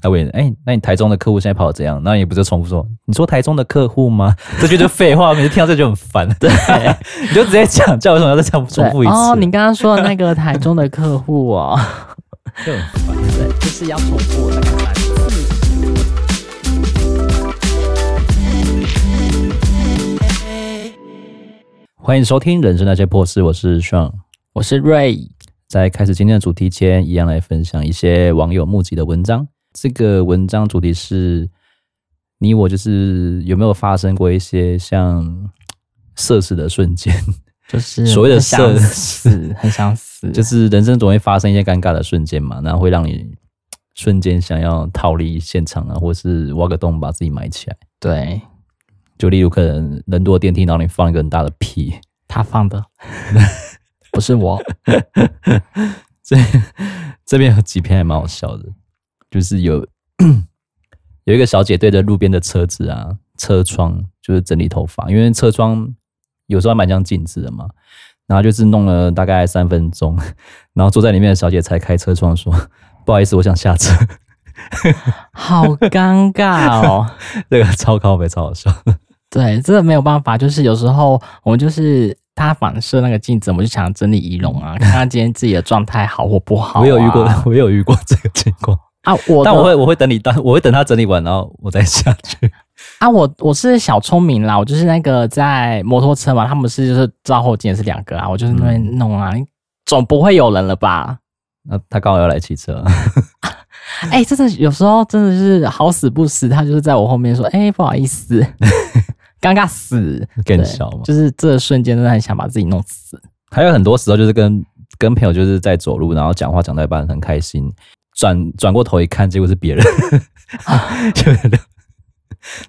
他问，哎、欸，那你台中的客户现在跑得怎样？那你不就重复说，你说台中的客户吗？这句就废话，每次听到这就很烦。对，你就直接讲，叫为什么要再重复一次？哦，你 刚刚说的那个台中的客户哦，就很烦，对，就是要重复那个单词。欢迎收听《人生那些破事》，我是 Sean，我是 Ray。在开始今天的主题前，一样来分享一些网友募集的文章。这个文章主题是：你我就是有没有发生过一些像社死的瞬间？就是所谓的社死，很想死，就是人生总会发生一些尴尬的瞬间嘛，然后会让你瞬间想要逃离现场啊，或是挖个洞把自己埋起来。对。就例如可能人多电梯，然后你放一个很大的屁，他放的 不是我。这这边有几篇还蛮好笑的，就是有 有一个小姐对着路边的车子啊车窗，就是整理头发，因为车窗有时候还蛮像镜子的嘛，然后就是弄了大概三分钟，然后坐在里面的小姐才开车窗说：“ 不好意思，我想下车。”好尴尬哦，这个超靠北，超好笑。对，这个没有办法，就是有时候我们就是他反射那个镜子，我们就想整理仪容啊，看看今天自己的状态好或不好，啊。我有遇过，我有遇过这个情况啊。我但我会我会等你，但我会等他整理完，然后我再下去。啊，我我是小聪明啦，我就是那个在摩托车嘛，他们是就是照后镜也是两个啊，我就是那边弄啊，嗯、总不会有人了吧？那他刚好要来骑车。哎、欸，真的有时候真的是好死不死，他就是在我后面说：“哎、欸，不好意思。”尴尬死，更小嘛，就是这个瞬间真的很想把自己弄死。还有很多时候就是跟跟朋友就是在走路，然后讲话讲到一半很开心，转转过头一看，结果是别人，就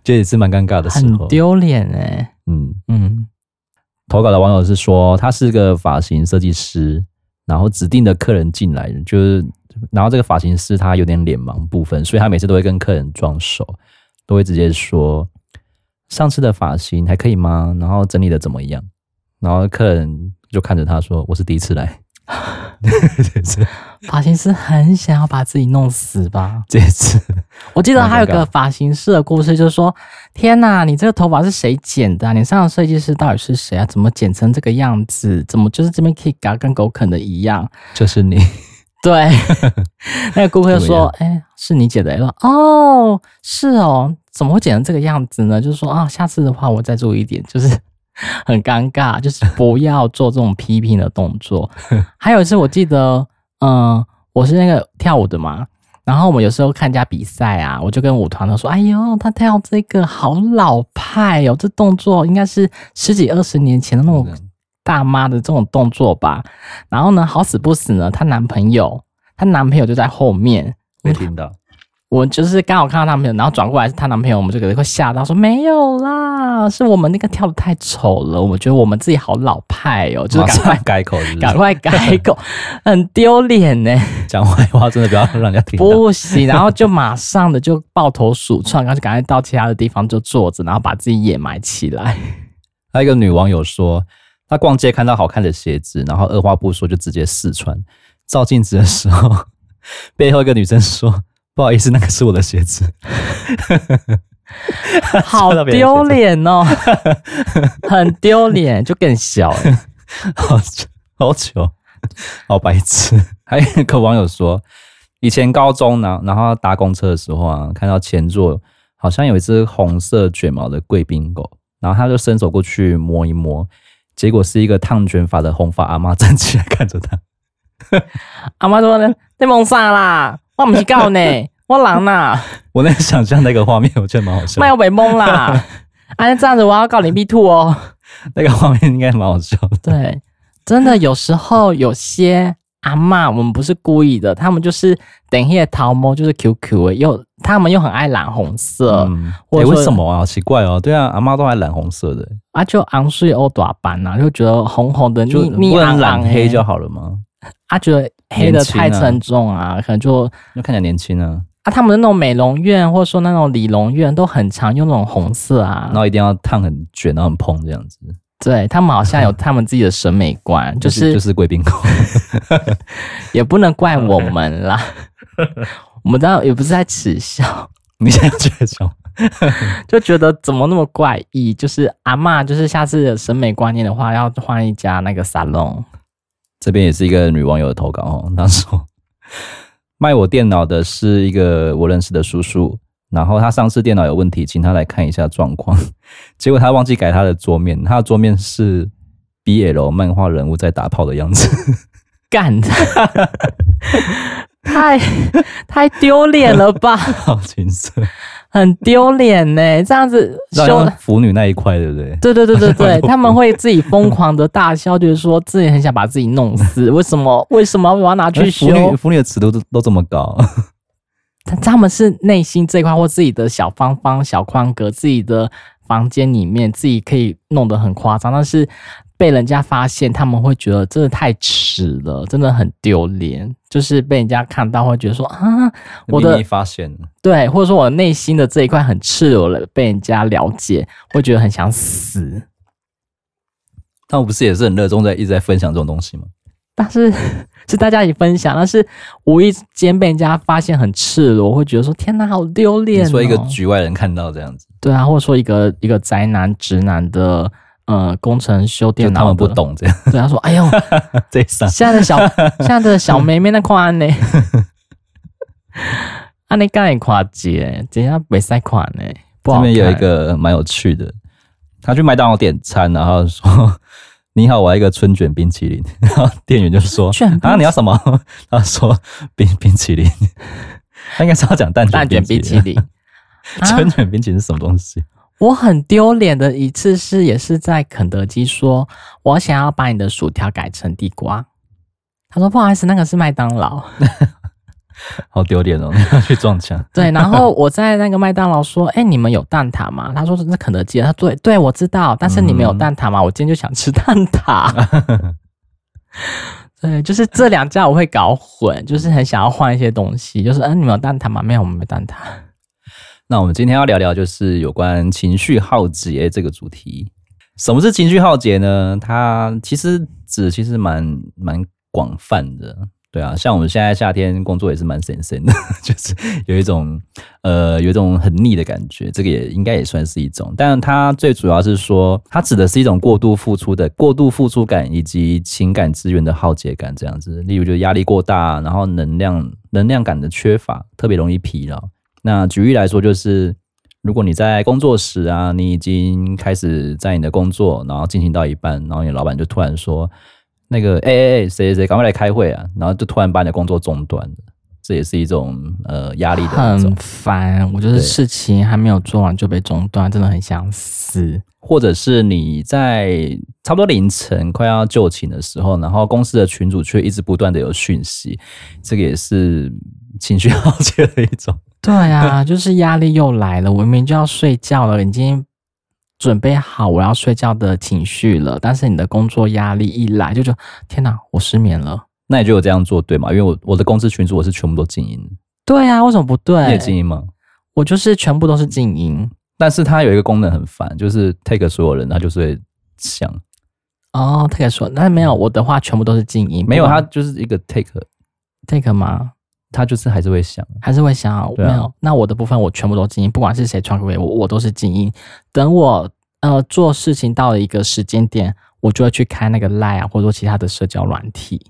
这也是蛮尴尬的时候，很丢脸哎。嗯嗯，投稿的网友是说他是个发型设计师，然后指定的客人进来，就是然后这个发型师他有点脸盲部分，所以他每次都会跟客人装熟，都会直接说。上次的发型还可以吗？然后整理的怎么样？然后客人就看着他说：“我是第一次来。” 发型师很想要把自己弄死吧？这次我记得还有个发型师的故事，就是说：“天哪，你这个头发是谁剪的啊？你上的设计师到底是谁啊？怎么剪成这个样子？怎么就是这边可以嘎跟狗啃的一样？”就是你。对，那个顾客就说：“ 哎、欸，是你剪的。”说：“哦，是哦。”怎么会剪成这个样子呢？就是说啊，下次的话我再注意一点，就是很尴尬，就是不要做这种批评的动作。还有一次，我记得，嗯，我是那个跳舞的嘛，然后我们有时候看人家比赛啊，我就跟舞团的说：“哎呦，他跳这个好老派哦，这动作应该是十几二十年前的那种大妈的这种动作吧。”然后呢，好死不死呢，她男朋友，她男朋友就在后面，没听到。我就是刚好看到他男朋友，然后转过来是她男朋友，我们就可能会吓到说没有啦，是我们那个跳的太丑了，我觉得我们自己好老派哦，就是赶快改口是是，赶快改口，很丢脸呢。讲坏话真的不要让人家听。不行，然后就马上的就抱头鼠窜，然后就赶快到其他的地方就坐着，然后把自己掩埋起来。还有一个女网友说，她逛街看到好看的鞋子，然后二话不说就直接试穿，照镜子的时候，背后一个女生说。不好意思，那个是我的鞋子，好丢脸哦，很丢脸，就更小，好好糗，好白痴。还有一个网友说，以前高中呢，然后搭公车的时候啊，看到前座好像有一只红色卷毛的贵宾狗，然后他就伸手过去摸一摸，结果是一个烫卷发的红发阿妈站起来看着他，阿妈说呢，你蒙啥啦？我不是告呢，我狼呐！我能想象那个画面，我觉得蛮好笑。那我被蒙啦！哎，这样子我要告你 B two 哦。那个画面应该蛮好笑的。对，真的有时候有些阿嬷，我们不是故意的，他们就是等一下桃毛就是 QQ 又他们又很爱染红色。嗯，哎、欸，为什么啊？奇怪哦。对啊，阿嬷都爱染红色的。啊，就昂睡欧短斑呐，就觉得红红的，就你不能染黑就好了吗？啊，觉得。黑的太沉重啊，啊可能就就看起来年轻啊。啊，他们的那种美容院或者说那种理容院都很常用那种红色啊，然后一定要烫很卷，然后很蓬这样子。对，他们好像有 他们自己的审美观，就是就是贵宾狗，也不能怪我们啦。我们当然也不是在耻笑，你现在觉得什么？就觉得怎么那么怪异？就是阿嬷，就是下次有审美观念的话，要换一家那个沙龙。这边也是一个女网友的投稿哦，她说卖我电脑的是一个我认识的叔叔，然后他上次电脑有问题，请他来看一下状况，结果他忘记改他的桌面，他的桌面是 BL 漫画人物在打炮的样子，干的，太太丢脸了吧？好青涩。很丢脸呢，这样子修腐女那一块，对不对？对对对对 对，他们会自己疯狂的大笑，就是说自己很想把自己弄死。为什么？为什么我要拿去修？腐女腐女的尺度都都这么高，他他们是内心这一块或自己的小方方小框格，自己的房间里面自己可以弄得很夸张，但是。被人家发现，他们会觉得真的太耻了，真的很丢脸。就是被人家看到，会觉得说啊，我的发现对，或者说我内心的这一块很赤裸了，被人家了解，会觉得很想死。他们不是也是很热衷在一直在分享这种东西吗？但是 是大家一起分享，但是无意间被人家发现很赤裸，会觉得说天哪，好丢脸哦。说一个局外人看到这样子，对啊，或者说一个一个宅男直男的。呃，工程修电脑，他们不懂这样。对，他说：“哎呦，这上现在的小 现在的小妹妹那款呢？啊，你刚才夸姐，这下没塞款呢。这边有一个蛮有趣的，他去麦当劳点餐，然后说：‘你好，我要一个春卷冰淇淋。’然后店员就说：‘啊，你要什么？’他说：‘冰冰淇淋。’他应该是要讲蛋蛋卷冰淇淋。春卷冰淇淋是什么东西？”我很丢脸的一次是，也是在肯德基说，我想要把你的薯条改成地瓜。他说不好意思，那个是麦当劳，好丢脸哦！你要去撞墙。对，然后我在那个麦当劳说，哎、欸，你们有蛋挞吗？他说这是肯德基。他说对，对我知道，但是你们有蛋挞吗？我今天就想吃蛋挞。对，就是这两家我会搞混，就是很想要换一些东西，就是嗯，你们有蛋挞吗？没有，我们没蛋挞。那我们今天要聊聊，就是有关情绪耗竭这个主题。什么是情绪耗竭呢？它其实指其实蛮蛮广泛的，对啊。像我们现在夏天工作也是蛮神神的，就是有一种呃有一种很腻的感觉，这个也应该也算是一种。但它最主要是说，它指的是一种过度付出的过度付出感，以及情感资源的耗竭感这样子。例如，就压力过大，然后能量能量感的缺乏，特别容易疲劳。那举例来说，就是如果你在工作时啊，你已经开始在你的工作，然后进行到一半，然后你老板就突然说：“那个，哎哎哎，谁谁谁，赶快来开会啊！”然后就突然把你的工作中断了，这也是一种呃压力的。很烦，我觉得事情还没有做完就被中断，真的很想死。或者是你在差不多凌晨快要就寝的时候，然后公司的群主却一直不断的有讯息，这个也是情绪 耗竭的一种。对啊，就是压力又来了。我明明就要睡觉了，已经准备好我要睡觉的情绪了，但是你的工作压力一来，就觉得天哪，我失眠了。那你觉得我这样做对吗？因为我我的公司群组我是全部都静音。对啊，为什么不对？你也静音吗？我就是全部都是静音，但是它有一个功能很烦，就是 take 所有人，它就是会响。哦，take 所，那没有我的话全部都是静音，没有，它就是一个 take take 吗？他就是还是会想，还是会想、啊。没有，那我的部分我全部都静音，不管是谁传给我，我都是静音。等我呃做事情到了一个时间点，我就会去开那个 Line 啊，或者说其他的社交软体。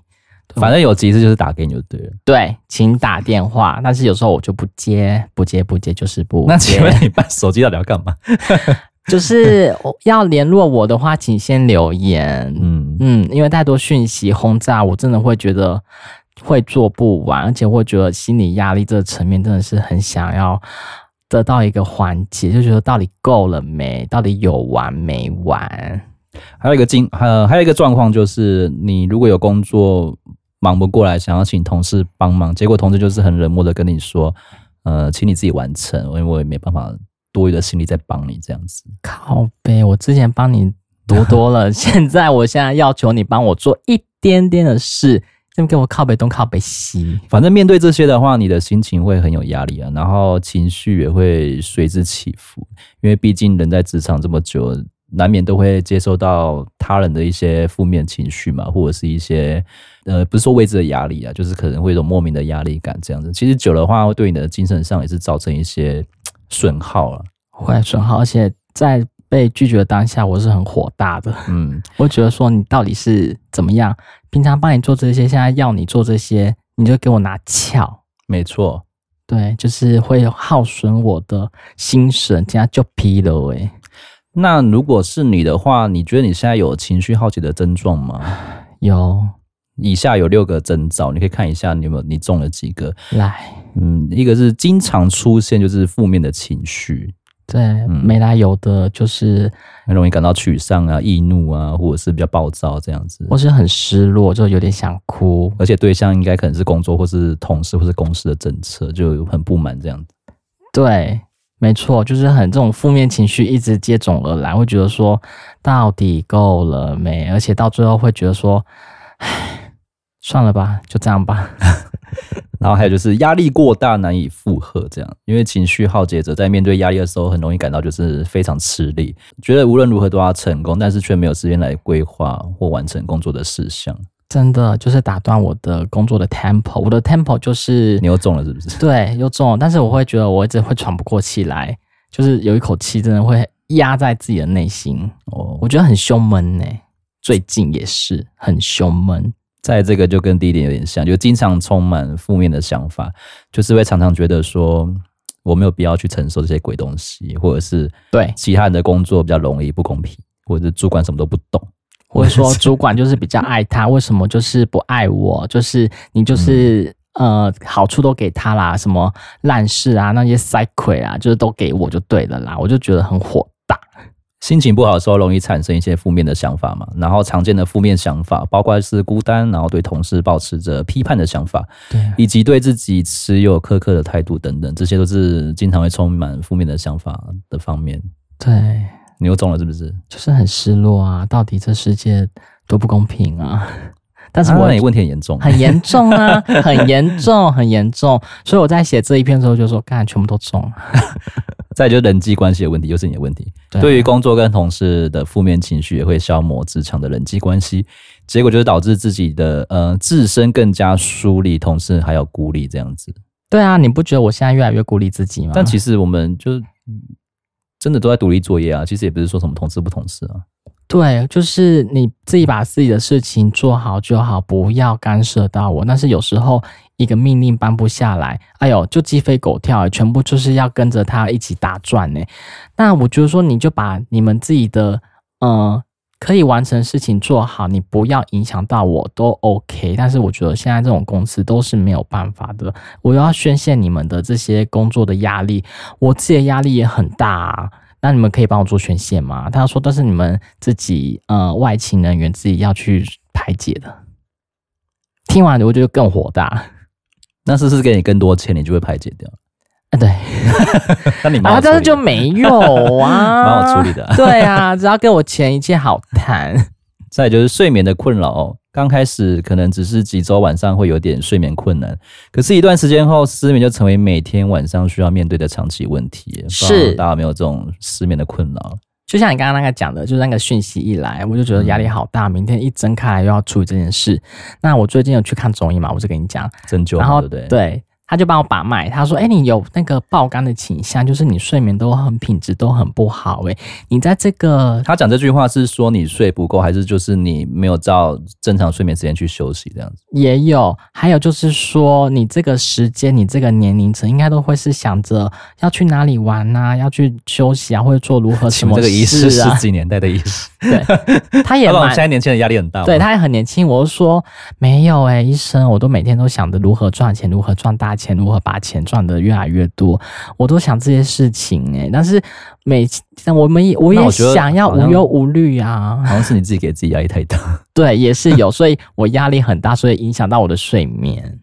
反正有急事就是打给你就对了。对，请打电话。但是有时候我就不接，不接，不接，就是不接。那请问你办手机到底要干嘛？就是要联络我的话，请先留言。嗯嗯，因为太多讯息轰炸，我真的会觉得。会做不完，而且会觉得心理压力这个层面真的是很想要得到一个缓解，就觉得到底够了没？到底有完没完？还有一个经，呃，还有一个状况就是，你如果有工作忙不过来，想要请同事帮忙，结果同事就是很冷漠的跟你说，呃，请你自己完成，因为我也没办法多余的心力再帮你这样子。靠呗，我之前帮你多多了，现在我现在要求你帮我做一点点的事。这么跟我靠北东靠北西，反正面对这些的话，你的心情会很有压力啊，然后情绪也会随之起伏。因为毕竟人在职场这么久，难免都会接受到他人的一些负面情绪嘛，或者是一些呃，不是说未知的压力啊，就是可能会有一种莫名的压力感这样子。其实久的话，会对你的精神上也是造成一些损耗了，会损耗。而且在被拒绝的当下，我是很火大的。嗯，我觉得说你到底是怎么样？平常帮你做这些，现在要你做这些，你就给我拿翘。没错，对，就是会耗损我的心神，这样就疲了诶。那如果是你的话，你觉得你现在有情绪耗竭的症状吗？有，以下有六个征兆，你可以看一下你有没有你中了几个。来，嗯，一个是经常出现就是负面的情绪，对，嗯、没来由的，就是很容易感到沮丧啊、易怒啊，或者是比较暴躁这样子，或是很失落，就有点想哭，而且对象应该可能是工作或是同事或是公司的政策，就很不满这样子。对。没错，就是很这种负面情绪一直接踵而来，会觉得说到底够了没？而且到最后会觉得说，唉，算了吧，就这样吧。然后还有就是压力过大，难以负荷，这样，因为情绪耗竭者在面对压力的时候，很容易感到就是非常吃力，觉得无论如何都要成功，但是却没有时间来规划或完成工作的事项。真的就是打断我的工作的 tempo，我的 tempo 就是你又中了是不是？对，又中了，但是我会觉得我一直会喘不过气来，就是有一口气真的会压在自己的内心，哦，我觉得很胸闷呢。最近也是很胸闷，在这个就跟第一点有点像，就经常充满负面的想法，就是会常常觉得说我没有必要去承受这些鬼东西，或者是对其他人的工作比较容易不公平，或者是主管什么都不懂。或者说主管就是比较爱他，为什么就是不爱我？就是你就是、嗯、呃好处都给他啦，什么烂事啊那些塞亏啊，就是都给我就对了啦。我就觉得很火大，心情不好的时候容易产生一些负面的想法嘛。然后常见的负面想法包括是孤单，然后对同事保持着批判的想法，对，以及对自己持有苛刻的态度等等，这些都是经常会充满负面的想法的方面。对。你又中了是不是？就是很失落啊！到底这世界多不公平啊！但是我也、啊、问题很严重，很严重啊，很严重，很严重。所以我在写这一篇的时候就说：“干，全部都中。”再就是人际关系的问题，又是你的问题。对于工作跟同事的负面情绪，也会消磨职场的人际关系，结果就是导致自己的呃自身更加疏离同事，还有孤立这样子。对啊，你不觉得我现在越来越孤立自己吗？但其实我们就。真的都在独立作业啊，其实也不是说什么同事不同事啊。对，就是你自己把自己的事情做好就好，不要干涉到我。但是有时候一个命令颁布下来，哎呦，就鸡飞狗跳，全部就是要跟着他一起打转呢。那我觉得说，你就把你们自己的，呃。可以完成事情做好，你不要影响到我都 OK。但是我觉得现在这种公司都是没有办法的。我要宣泄你们的这些工作的压力，我自己的压力也很大啊。那你们可以帮我做宣泄吗？他说，但是你们自己呃外勤人员自己要去排解的。听完我觉得更火大。那是不是给你更多钱，你就会排解掉？啊，对，那你啊，但是就没有啊，蛮好处理的。对啊，只要给我钱，一切好谈。再就是睡眠的困扰，刚开始可能只是几周晚上会有点睡眠困难，可是一段时间后，失眠就成为每天晚上需要面对的长期问题。是，大家有没有这种失眠的困扰？就像你刚刚那个讲的，就是那个讯息一来，我就觉得压力好大。明天一睁开来又要处理这件事。那我最近有去看中医嘛？我就跟你讲针灸，然后对对？对。他就帮我把脉，他说：“哎、欸，你有那个爆肝的倾向，就是你睡眠都很品质都很不好。哎，你在这个 他讲这句话是说你睡不够，还是就是你没有照正常睡眠时间去休息这样子？也有，还有就是说你这个时间，你这个年龄层应该都会是想着要去哪里玩啊，要去休息啊，或者做如何什么啊？这个仪式十几年代的意思。对，他也蛮。现在年轻人压力很大。对，他也很年轻。我就说没有哎、欸，医生，我都每天都想着如何赚钱，如何赚大钱。”如何把钱赚的越来越多，我都想这些事情哎、欸，但是每我们也我也想要无忧无虑啊，好像是你自己给自己压力太大，对，也是有，所以我压力很大，所以影响到我的睡眠。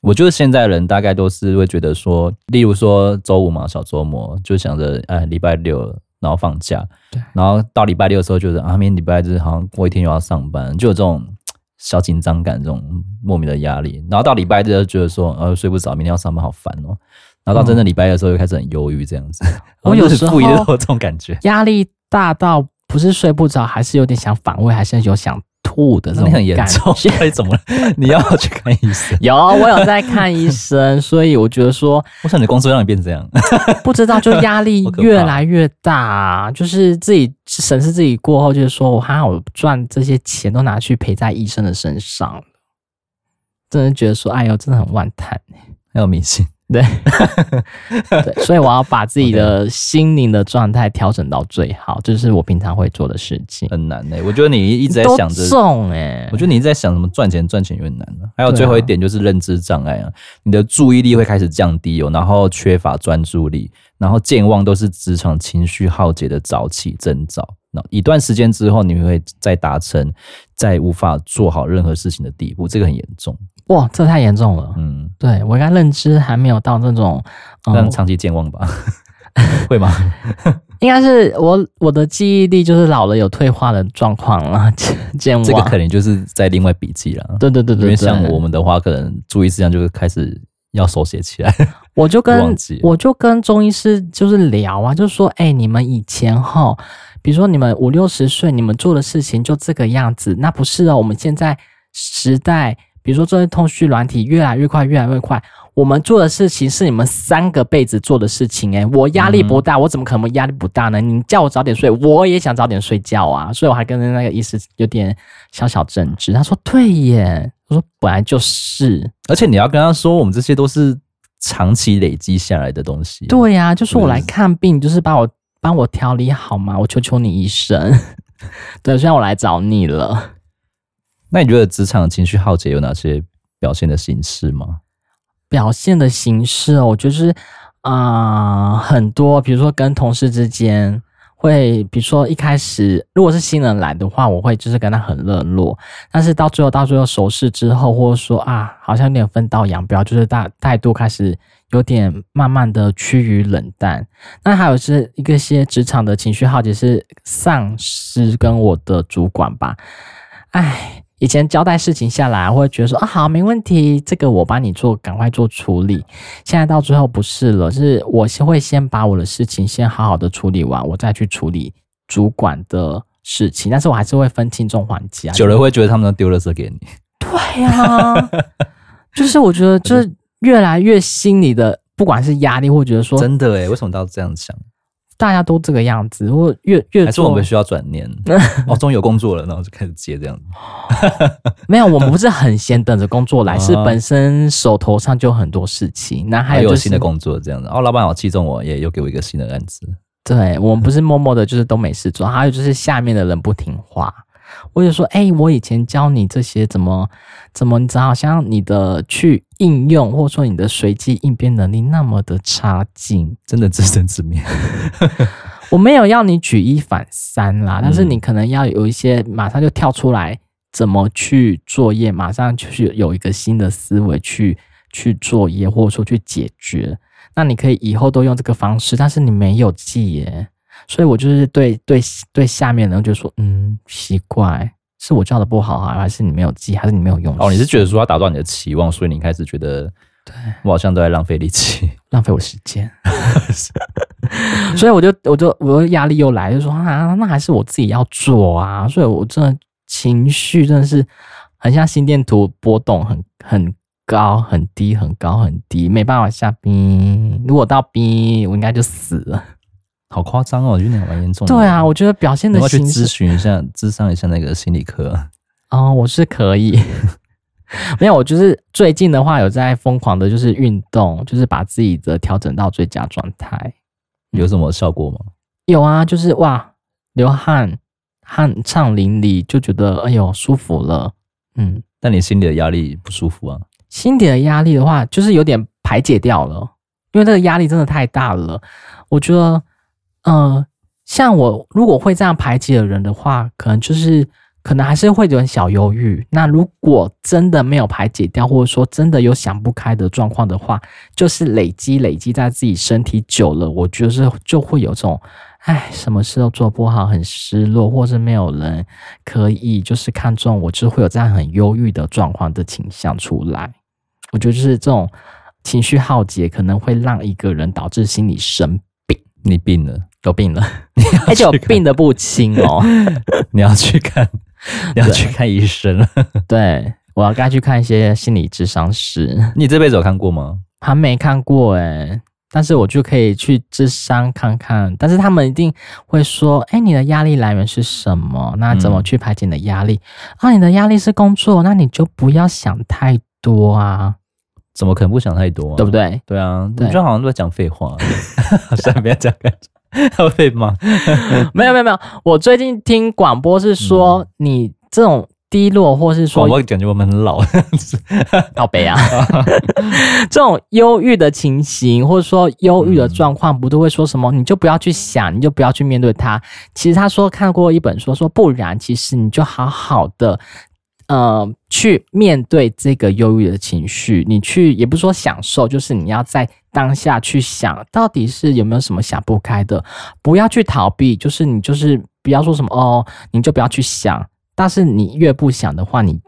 我觉得现在人大概都是会觉得说，例如说周五嘛，小周末就想着哎，礼拜六然后放假，对，然后到礼拜六的时候觉得啊，明天礼拜日好像过一天又要上班，就有这种。小紧张感，这种莫名的压力，然后到礼拜日就觉得说，呃，睡不着，明天要上班，好烦哦。然后到真正礼拜一的时候，又开始很忧郁，这样子。我有时候有这种感觉，压力大到不是睡不着，还是有点想反胃，还是有想吐的这种感觉。很严重，怎么了？你要去看医生？有，我有在看医生，所以我觉得说，我想你的工作让你变这样，不知道，就压力 越来越大，就是自己审视自己过后，就是说我还好赚这些钱都拿去赔在医生的身上，真的觉得说，哎呦，真的很万叹，还有迷信。对，对，所以我要把自己的心灵的状态调整到最好，这、就是我平常会做的事情。很难呢、欸，我觉得你一直在想着重哎，我觉得你一直在想什么赚钱赚钱有点难了。还有最后一点就是认知障碍啊，你的注意力会开始降低哦，然后缺乏专注力，然后健忘都是职场情绪耗竭的早期征兆。那一段时间之后，你会再达成再无法做好任何事情的地步，这个很严重。哇，这太严重了。嗯，对，我应该认知还没有到这种，嗯，长期健忘吧？会吗？应该是我我的记忆力就是老了有退化的状况了，健忘。这个可能就是在另外笔记了。对对对对，对，因为像我们的话，可能注意事项就会开始要手写起来。我就跟我就跟中医师就是聊啊，就是说，哎、欸，你们以前哈，比如说你们五六十岁，你们做的事情就这个样子，那不是哦，我们现在时代。比如说，这些通讯软体越来越快，越来越快。我们做的事情是你们三个辈子做的事情，诶，我压力不大，我怎么可能压力不大呢？你叫我早点睡，我也想早点睡觉啊。所以我还跟那个医师有点小小争执。他说：“对耶。”我说：“本来就是。”而且你要跟他说，我们这些都是长期累积下来的东西。对呀、啊，就是我来看病，就是把我帮我调理好嘛。我求求你，医生。对，虽然我来找你了。那你觉得职场情绪耗竭有哪些表现的形式吗？表现的形式哦，我觉得是啊、很多，比如说跟同事之间会，比如说一开始如果是新人来的话，我会就是跟他很热络，但是到最后到最后熟识之后，或者说啊，好像有点分道扬镳，就是大态度开始有点慢慢的趋于冷淡。那还有是一个些职场的情绪耗竭是上司跟我的主管吧，哎。以前交代事情下来，会觉得说啊好，没问题，这个我帮你做，赶快做处理。现在到最后不是了，是我先会先把我的事情先好好的处理完，我再去处理主管的事情。但是我还是会分轻重缓急啊。久了会觉得他们都丢了这给你。对呀、啊，就是我觉得就是越来越心里的，不管是压力，或觉得说真的诶，为什么都要这样想？大家都这个样子，我越越还是我们需要转念 哦，终于有工作了，然后就开始接这样子。没有，我们不是很闲等着工作来，是本身手头上就很多事情。那还有、就是、有新的工作这样子，哦，老板好器重我，也又给我一个新的案子。对，我们不是默默的，就是都没事做。还有就是下面的人不听话。我就说，哎、欸，我以前教你这些怎么怎么，你知道，好像你的去应用，或者说你的随机应变能力那么的差劲，真的自生自灭。我没有要你举一反三啦，但是你可能要有一些马上就跳出来，怎么去作业，马上就是有一个新的思维去去作业，或者说去解决。那你可以以后都用这个方式，但是你没有记耶。所以我就是对对对下面人就说，嗯，奇怪，是我教的不好啊，还是你没有记，还是你没有用？哦，你是觉得说他达到你的期望，所以你开始觉得，对我好像都在浪费力气，浪费我时间。所以我就我就我的压力又来，就说啊，那还是我自己要做啊。所以我真的情绪真的是很像心电图波动，很很高很低，很高很低，没办法下冰。如果到冰，我应该就死了。好夸张哦，我觉得你蛮严重的。对啊，我觉得表现的形式。我去咨询一下，咨商一下那个心理科。哦，我是可以。没有，我就是最近的话有在疯狂的，就是运动，就是把自己的调整到最佳状态。有什么效果吗？有啊，就是哇，流汗，汗畅淋漓，就觉得哎呦舒服了。嗯，但你心里的压力不舒服啊？心底的压力的话，就是有点排解掉了，因为这个压力真的太大了，我觉得。嗯、呃，像我如果会这样排挤的人的话，可能就是可能还是会有点小忧郁。那如果真的没有排解掉，或者说真的有想不开的状况的话，就是累积累积在自己身体久了，我觉得是就会有这种，哎，什么事都做不好，很失落，或是没有人可以就是看中我，就会有这样很忧郁的状况的倾向出来。我觉得就是这种情绪耗竭，可能会让一个人导致心理生病。你病了。有病了，而且有病的不轻哦。你要去看，你要去看医生了。对，我要该去看一些心理智商师。你这辈子有看过吗？还没看过哎，但是我就可以去智商看看。但是他们一定会说：“哎，你的压力来源是什么？那怎么去排解你的压力？嗯、啊，你的压力是工作，那你就不要想太多啊。怎么可能不想太多、啊？对不对？对啊，我觉得好像都在讲废话。算了，不要讲。要被骂？没有没有没有，我最近听广播是说，你这种低落，或是说，我感觉我们很老，好悲啊！这种忧郁的情形，或者说忧郁的状况，不都会说什么？你就不要去想，你就不要去面对它。其实他说看过一本书，说不然，其实你就好好的。呃，去面对这个忧郁的情绪，你去也不是说享受，就是你要在当下去想，到底是有没有什么想不开的，不要去逃避，就是你就是不要说什么哦，你就不要去想。但是你越不想的话，你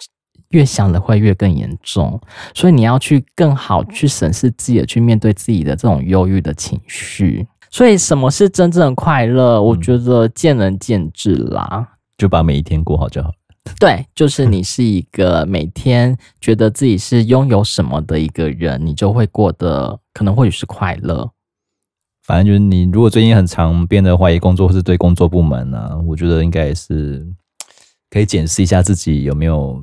越想的会越更严重，所以你要去更好去审视自己的，去面对自己的这种忧郁的情绪。所以什么是真正的快乐？我觉得见仁见智啦，就把每一天过好就好。对，就是你是一个每天觉得自己是拥有什么的一个人，你就会过得可能或许是快乐。反正就是你如果最近很常变得怀疑工作或是对工作不满啊，我觉得应该也是可以检视一下自己有没有。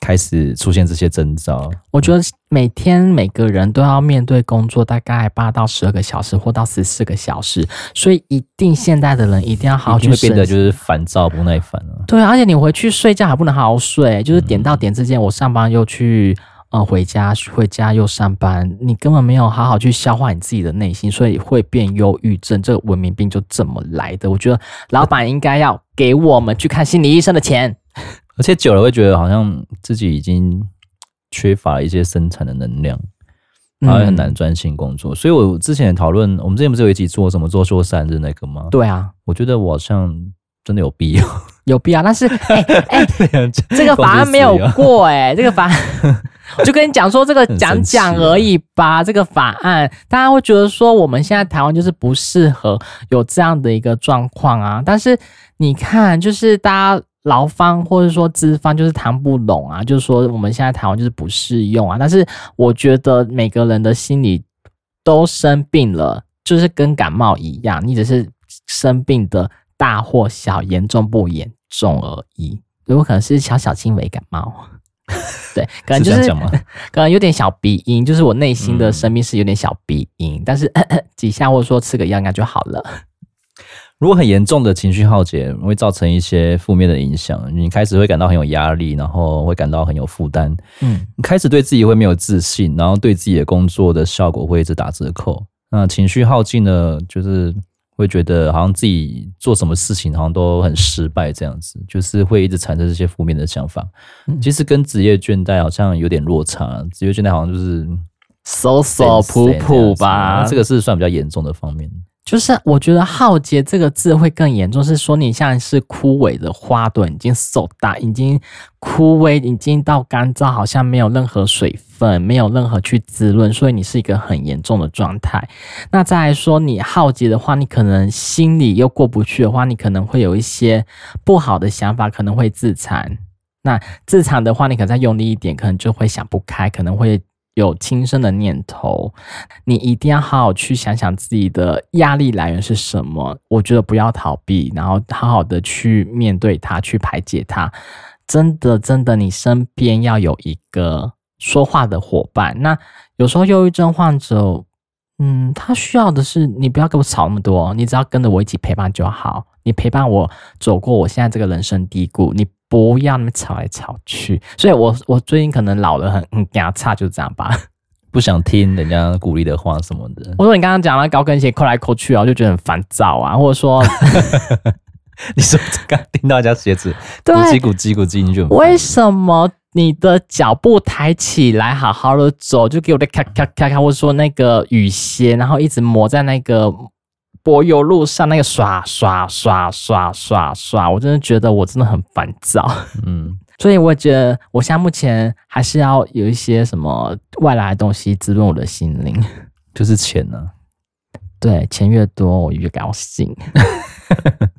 开始出现这些征兆，我觉得每天每个人都要面对工作，大概八到十二个小时，或到十四个小时，所以一定现代的人一定要好好去。会变得就是烦躁不耐烦了。对，而且你回去睡觉还不能好好睡，就是点到点之间，我上班又去，呃，回家回家又上班，你根本没有好好去消化你自己的内心，所以会变忧郁症，这个文明病就这么来的。我觉得老板应该要给我们去看心理医生的钱。而且久了会觉得好像自己已经缺乏一些生产的能量，然后很难专心工作。嗯、所以我之前讨论，我们之前不是有一起做什么做做三日那个吗？对啊，我觉得我好像真的有必要，有必要。但是 哎哎，这个法案没有过哎、欸，这个法案我就跟你讲说，这个讲讲而已吧。这个法案大家会觉得说，我们现在台湾就是不适合有这样的一个状况啊。但是你看，就是大家。劳方或者说资方就是谈不拢啊，就是说我们现在台湾就是不适用啊。但是我觉得每个人的心理都生病了，就是跟感冒一样，你只是生病的大或小、严重不严重而已。有可能是小小轻微感冒，对，可能就是，是 可能有点小鼻音，就是我内心的生病是有点小鼻音，嗯、但是咳 咳几下或者说吃个药应该就好了。如果很严重的情绪耗竭，会造成一些负面的影响。你开始会感到很有压力，然后会感到很有负担。嗯，你开始对自己会没有自信，然后对自己的工作的效果会一直打折扣。那情绪耗尽呢，就是会觉得好像自己做什么事情好像都很失败这样子，就是会一直产生这些负面的想法。嗯，其实跟职业倦怠好像有点落差，职业倦怠好像就是索索普普吧，这个是算比较严重的方面。就是我觉得“耗竭”这个字会更严重，是说你像是枯萎的花朵，已经瘦大，已经枯萎，已经到干燥，好像没有任何水分，没有任何去滋润，所以你是一个很严重的状态。那再来说你耗竭的话，你可能心里又过不去的话，你可能会有一些不好的想法，可能会自残。那自残的话，你可能再用力一点，可能就会想不开，可能会。有轻生的念头，你一定要好好去想想自己的压力来源是什么。我觉得不要逃避，然后好好的去面对它，去排解它。真的，真的，你身边要有一个说话的伙伴。那有时候忧郁症患者，嗯，他需要的是你不要跟我吵那么多，你只要跟着我一起陪伴就好。你陪伴我走过我现在这个人生低谷，你。不要那么吵来吵去，所以我我最近可能老了很很牙差，就这样吧。不想听人家鼓励的话什么的。我说你刚刚讲了高跟鞋扣来扣去啊，我就觉得很烦躁啊。或者说，你说刚听到人家鞋子咕叽咕叽咕叽，你就为什么你的脚步抬起来好好的走，就给我的咔咔咔咔，或者说那个雨鞋，然后一直磨在那个。柏油路上那个刷刷刷刷刷刷，我真的觉得我真的很烦躁。嗯，所以我觉得我现在目前还是要有一些什么外来的东西滋润我的心灵，就是钱呢、啊。对，钱越多我越高兴。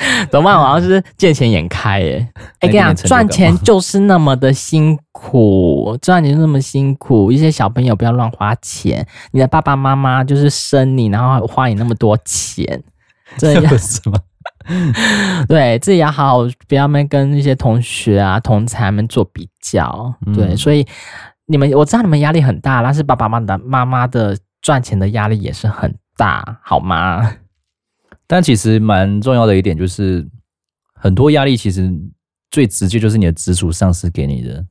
怎么办？我好像是见钱眼开耶！哎，跟你讲，赚钱就是那么的辛苦，赚钱就那么辛苦。一些小朋友不要乱花钱，你的爸爸妈妈就是生你，然后花你那么多钱，这样子吗？对，自己要好好，不要没跟那些同学啊、同才们做比较。对，嗯、所以你们我知道你们压力很大，但是爸爸妈妈的妈妈的赚钱的压力也是很大，好吗？但其实蛮重要的一点就是，很多压力其实最直接就是你的直属上司给你的。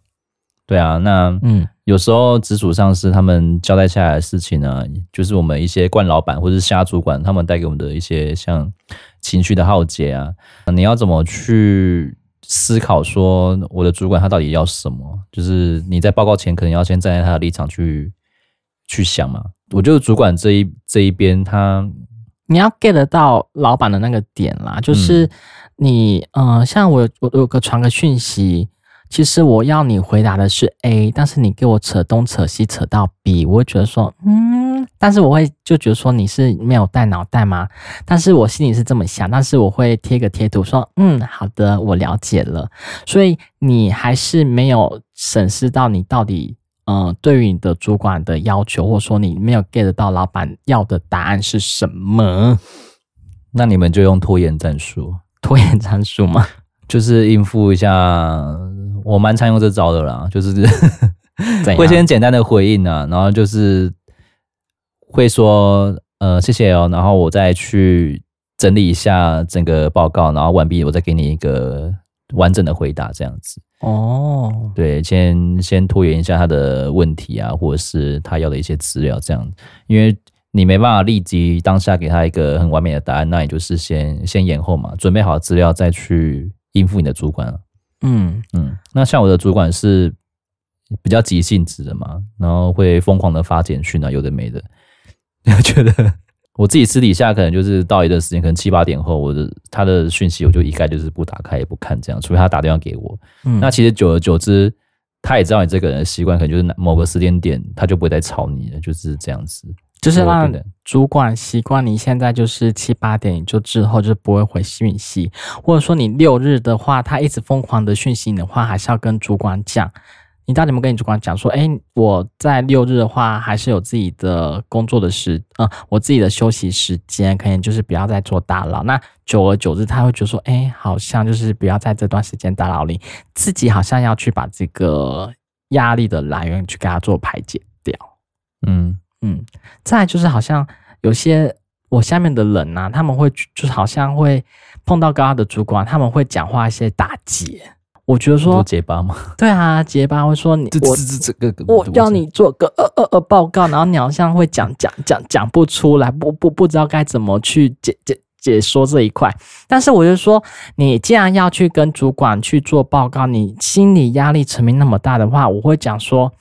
对啊，那嗯，有时候直属上司他们交代下来的事情呢，就是我们一些惯老板或者是下主管他们带给我们的一些像情绪的耗竭啊，你要怎么去思考说我的主管他到底要什么？就是你在报告前可能要先站在他的立场去去想嘛。我觉得主管这一这一边他。你要 get 到老板的那个点啦，就是你，嗯、呃，像我，我有个传个讯息，其实我要你回答的是 A，但是你给我扯东扯西扯到 B，我会觉得说，嗯，但是我会就觉得说你是没有带脑袋吗？但是我心里是这么想，但是我会贴个贴图说，嗯，好的，我了解了，所以你还是没有审视到你到底。嗯，对于你的主管的要求，或者说你没有 get 到老板要的答案是什么，那你们就用拖延战术。拖延战术嘛？就是应付一下。我蛮常用这招的啦，就是 会先简单的回应啊，然后就是会说呃谢谢哦，然后我再去整理一下整个报告，然后完毕，我再给你一个完整的回答，这样子。哦，对，先先拖延一下他的问题啊，或者是他要的一些资料，这样，因为你没办法立即当下给他一个很完美的答案，那也就是先先延后嘛，准备好资料再去应付你的主管。嗯嗯，那像我的主管是比较急性子的嘛，然后会疯狂的发简讯啊，有的没的，我 觉得。我自己私底下可能就是到一段时间，可能七八点后，我的他的讯息我就一概就是不打开也不看这样，除非他打电话给我。嗯，那其实久而久之，他也知道你这个人的习惯，可能就是某个时间点他就不会再吵你了，就是这样子。就是让主管习惯你现在就是七八点就之后就不会回讯息，或者说你六日的话，他一直疯狂的讯息你的话，还是要跟主管讲。你到底有没有跟你主管讲说，哎、欸，我在六日的话，还是有自己的工作的时，嗯、呃，我自己的休息时间，可能就是不要再做打扰。那久而久之，他会觉得说，哎、欸，好像就是不要在这段时间打扰你，自己好像要去把这个压力的来源去给他做排解掉。嗯嗯，再就是好像有些我下面的人呐、啊，他们会就是好像会碰到高压的主管，他们会讲话一些打击。我觉得说结巴吗？对啊，结巴会说你我这这个我要你做个呃呃呃报告，然后你好像会讲讲讲讲不出来，不不不知道该怎么去解解解说这一块。但是我就说，你既然要去跟主管去做报告，你心理压力层面那么大的话，我会讲说。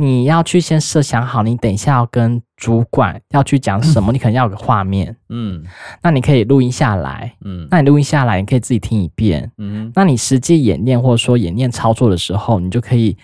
你要去先设想好，你等一下要跟主管要去讲什么，你可能要有个画面，嗯，那你可以录音下来，嗯，那你录音下来，你可以自己听一遍，嗯，那你实际演练或者说演练操作的时候，你就可以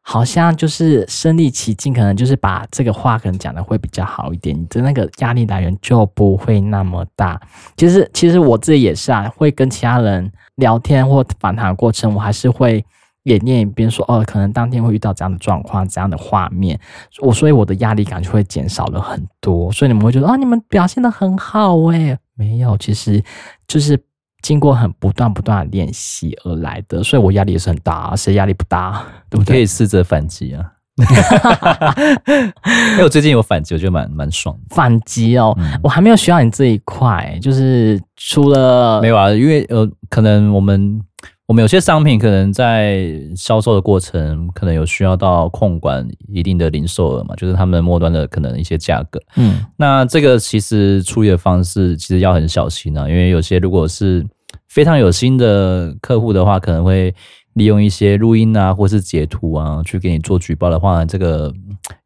好像就是身临其境，可能就是把这个话可能讲的会比较好一点，你的那个压力来源就不会那么大。其实，其实我自己也是啊，会跟其他人聊天或访谈的过程，我还是会。演练一遍，说哦，可能当天会遇到这样的状况，这样的画面，我所以我的压力感就会减少了很多。所以你们会觉得啊，你们表现的很好诶，没有，其实就是经过很不断不断的练习而来的。所以我压力也是很大，谁压力不大？对不对？可以试着反击啊！因为我最近有反击，我觉得蛮蛮爽的。反击哦，嗯、我还没有学到你这一块，就是除了没有啊，因为呃，可能我们。我们有些商品可能在销售的过程，可能有需要到控管一定的零售额嘛，就是他们末端的可能一些价格。嗯，那这个其实处理的方式其实要很小心啊，因为有些如果是非常有心的客户的话，可能会利用一些录音啊，或是截图啊，去给你做举报的话，这个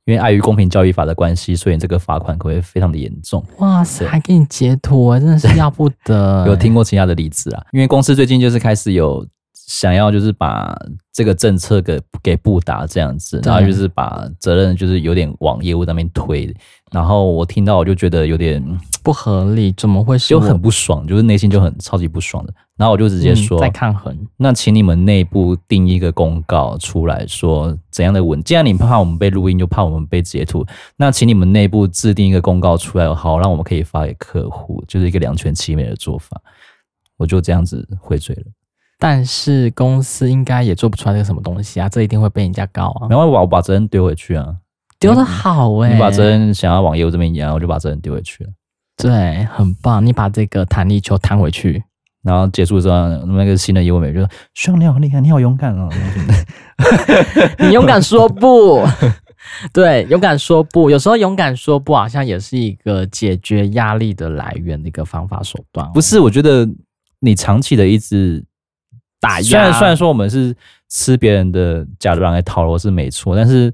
因为碍于公平交易法的关系，所以这个罚款可能会非常的严重。哇塞，还给你截图啊，真的是要不得。有听过其他的例子啊？因为公司最近就是开始有。想要就是把这个政策给给布达这样子，然后就是把责任就是有点往业务那边推。然后我听到我就觉得有点不合理，怎么会是就很不爽，就是内心就很超级不爽的。然后我就直接说，在抗衡。那请你们内部定一个公告出来说怎样的文，既然你怕我们被录音，就怕我们被截图，那请你们内部制定一个公告出来，好让我们可以发给客户，就是一个两全其美的做法。我就这样子回嘴了。但是公司应该也做不出来个什么东西啊，这一定会被人家告啊。然后我把责任丢回去啊。丢的好哎、欸！你把责任想要往业务这边压，我就把责任丢回去了。对，很棒。你把这个弹力球弹回去，然后结束之后，那个新的业务美就说：“兄弟，你好厉害，你好勇敢哦！” 你勇敢说不，对，勇敢说不。有时候勇敢说不，好像也是一个解决压力的来源的一个方法手段。不是，我觉得你长期的一直打压，虽然虽然说我们是吃别人的假软来讨罗是没错，但是。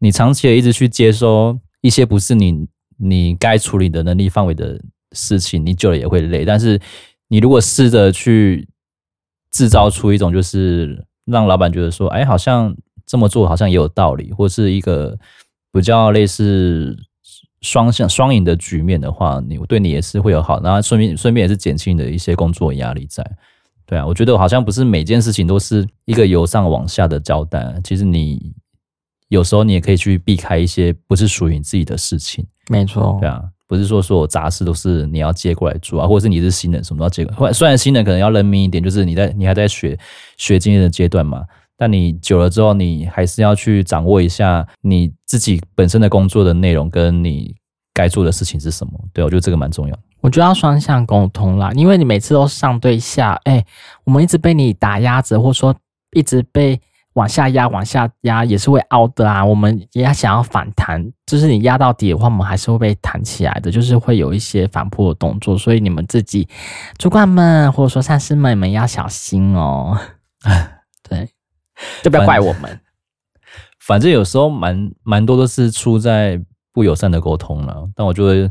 你长期的一直去接收一些不是你你该处理的能力范围的事情，你久了也会累。但是你如果试着去制造出一种就是让老板觉得说，哎，好像这么做好像也有道理，或是一个比较类似双向双赢的局面的话，你对你也是会有好，然后顺便顺便也是减轻你的一些工作压力在。对啊，我觉得好像不是每件事情都是一个由上往下的交代，其实你。有时候你也可以去避开一些不是属于你自己的事情，没错，对啊，不是说所有杂事都是你要接过来做啊，或者是你是新人，什么都要接过来。虽然新人可能要认命一点，就是你在你还在学学经验的阶段嘛，但你久了之后，你还是要去掌握一下你自己本身的工作的内容，跟你该做的事情是什么。对，我觉得这个蛮重要。我觉得要双向沟通啦，因为你每次都上对下，哎、欸，我们一直被你打压着，或者说一直被。往下压，往下压也是会凹的啊！我们也要想要反弹，就是你压到底的话，我们还是会被弹起来的，就是会有一些反扑的动作。所以你们自己主管们或者说上司们，你们要小心哦。对，就不要怪我们。反，反正有时候蛮蛮多都是出在不友善的沟通了，但我觉得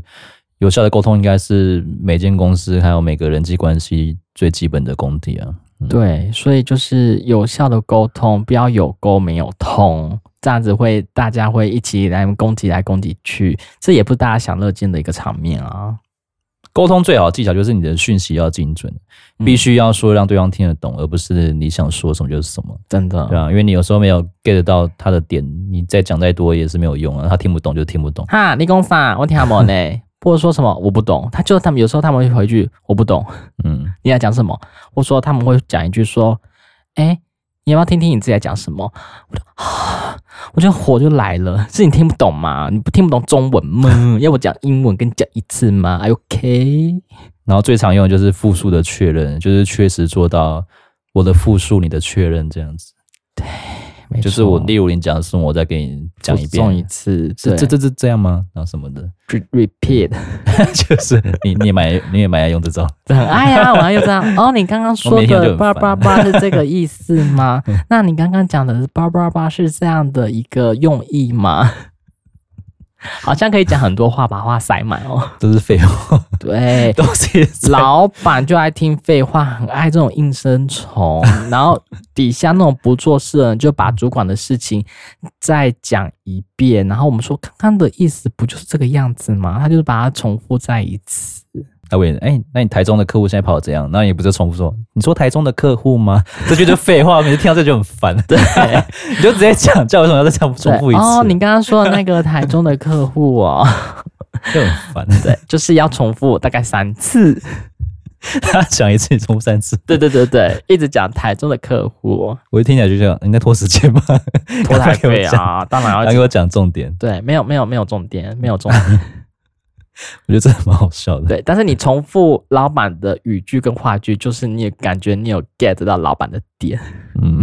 有效的沟通应该是每间公司还有每个人际关系最基本的功底啊。对，所以就是有效的沟通，不要有沟没有通，这样子会大家会一起来攻击来攻击去，这也不是大家享乐见的一个场面啊。沟通最好的技巧就是你的讯息要精准，必须要说让对方听得懂，而不是你想说什么就是什么。真的，对啊，因为你有时候没有 get 到他的点，你再讲再多也是没有用啊，他听不懂就听不懂。哈，你讲啥？我听不懂呢。或者说什么我不懂，他就他们有时候他们会回一句我不懂，嗯，你在讲什么？或者说他们会讲一句说，哎、欸，你要不要听听你自己在讲什么？我就啊，我就火就来了，是你听不懂吗？你不听不懂中文吗？要我讲英文跟你讲一次吗？OK。然后最常用的就是复数的确认，就是确实做到我的复述，你的确认这样子。对。就是我，例如你讲的时候，我再给你讲一遍，送一次，这这这这这样吗？然后什么的，repeat，就是你你也蛮你也蛮爱用这招，很爱啊，我要用这样。哦，你刚刚 说的叭叭叭是这个意思吗？那你刚刚讲的叭叭叭是这样的一个用意吗？好像可以讲很多话，把话塞满哦。都是废话，对，都是老板就爱听废话，很爱这种应声虫。然后底下那种不做事的人，就把主管的事情再讲一遍。然后我们说刚刚的意思不就是这个样子吗？他就是把它重复再一次。他问：“哎、欸，那你台中的客户现在跑的怎样？”那你不是重复说：“你说台中的客户吗？” 这句就废话，每次听到这就很烦。对，你就直接讲，叫为什么要再讲重复一次？哦，你刚刚说的那个台中的客户哦，就很烦。对，就是要重复大概三次，他讲一次，你重复三次。对对对对，一直讲台中的客户，我一听起来就这样，你在拖时间吗？拖台费啊，当然要给我讲重点。对，没有没有没有重点，没有重点。我觉得这蛮好笑的。对，但是你重复老板的语句跟话句，就是你也感觉你有 get 到老板的点。嗯，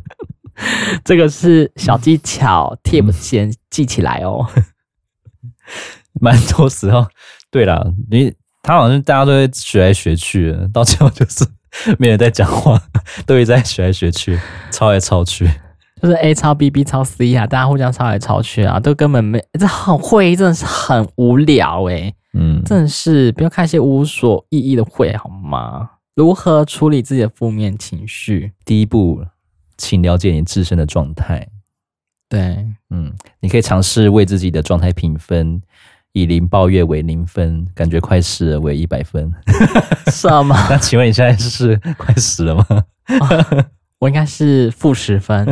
这个是小技巧，tip 先记起来哦。蛮多时候，对啦，你他好像大家都会学来学去的，到最后就是 没人在讲话，都一直在学来学去，抄来抄去。就是 A 抄 B，B 抄 C 啊，大家互相抄来抄去啊，都根本没，这很会，真的是很无聊诶、欸、嗯，真的是不要看一些无所意义的会好吗？如何处理自己的负面情绪？第一步，请了解你自身的状态。对，嗯，你可以尝试为自己的状态评分，以零抱怨为零分，感觉快死了为一百分。是吗？那请问你现在是快死了吗？哦、我应该是负十分。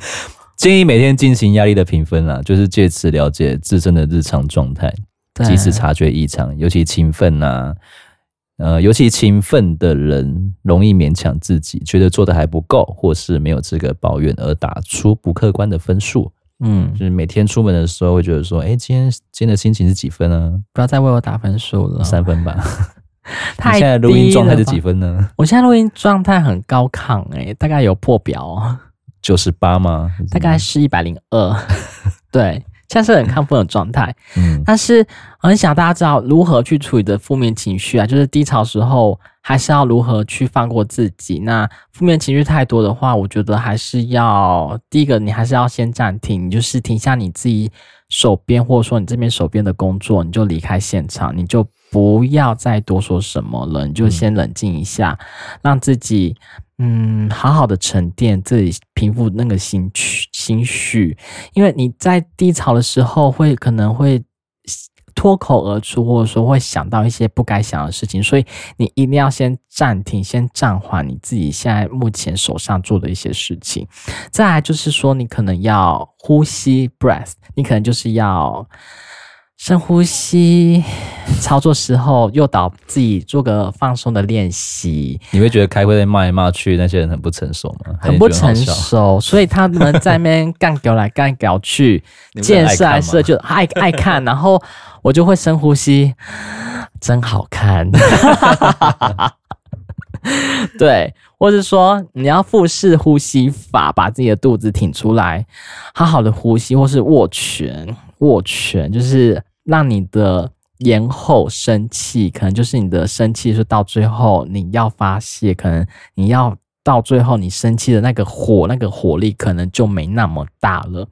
建议每天进行压力的评分啦，就是借此了解自身的日常状态，及时察觉异常，尤其勤奋呐。呃，尤其勤奋的人容易勉强自己，觉得做的还不够，或是没有资格抱怨，而打出不客观的分数。嗯，就是每天出门的时候会觉得说，哎、欸，今天今天的心情是几分呢？不要再为我打分数了，三分吧。太 你现在录音状态是几分呢？我现在录音状态很高亢、欸，哎，大概有破表，九十八吗？大概是一百零二。对。现在是很亢奋的状态，嗯，但是很想大家知道如何去处理的负面情绪啊，就是低潮时候还是要如何去放过自己。那负面情绪太多的话，我觉得还是要第一个，你还是要先暂停，你就是停下你自己手边或者说你这边手边的工作，你就离开现场，你就不要再多说什么了，你就先冷静一下，嗯、让自己。嗯，好好的沉淀，自己平复那个心绪心绪，因为你在低潮的时候会可能会脱口而出，或者说会想到一些不该想的事情，所以你一定要先暂停，先暂缓你自己现在目前手上做的一些事情。再来就是说，你可能要呼吸 breath，你可能就是要。深呼吸，操作时候诱导自己做个放松的练习。你会觉得开会在骂来骂去，那些人很不成熟吗？很不成熟，所以他们在那边干屌来干屌去，见色爱色就爱爱看，然后我就会深呼吸，真好看。对，或是说你要腹式呼吸法，把自己的肚子挺出来，好好的呼吸，或是握拳。握拳就是让你的延后生气，可能就是你的生气是到最后你要发泄，可能你要到最后你生气的那个火，那个火力可能就没那么大了。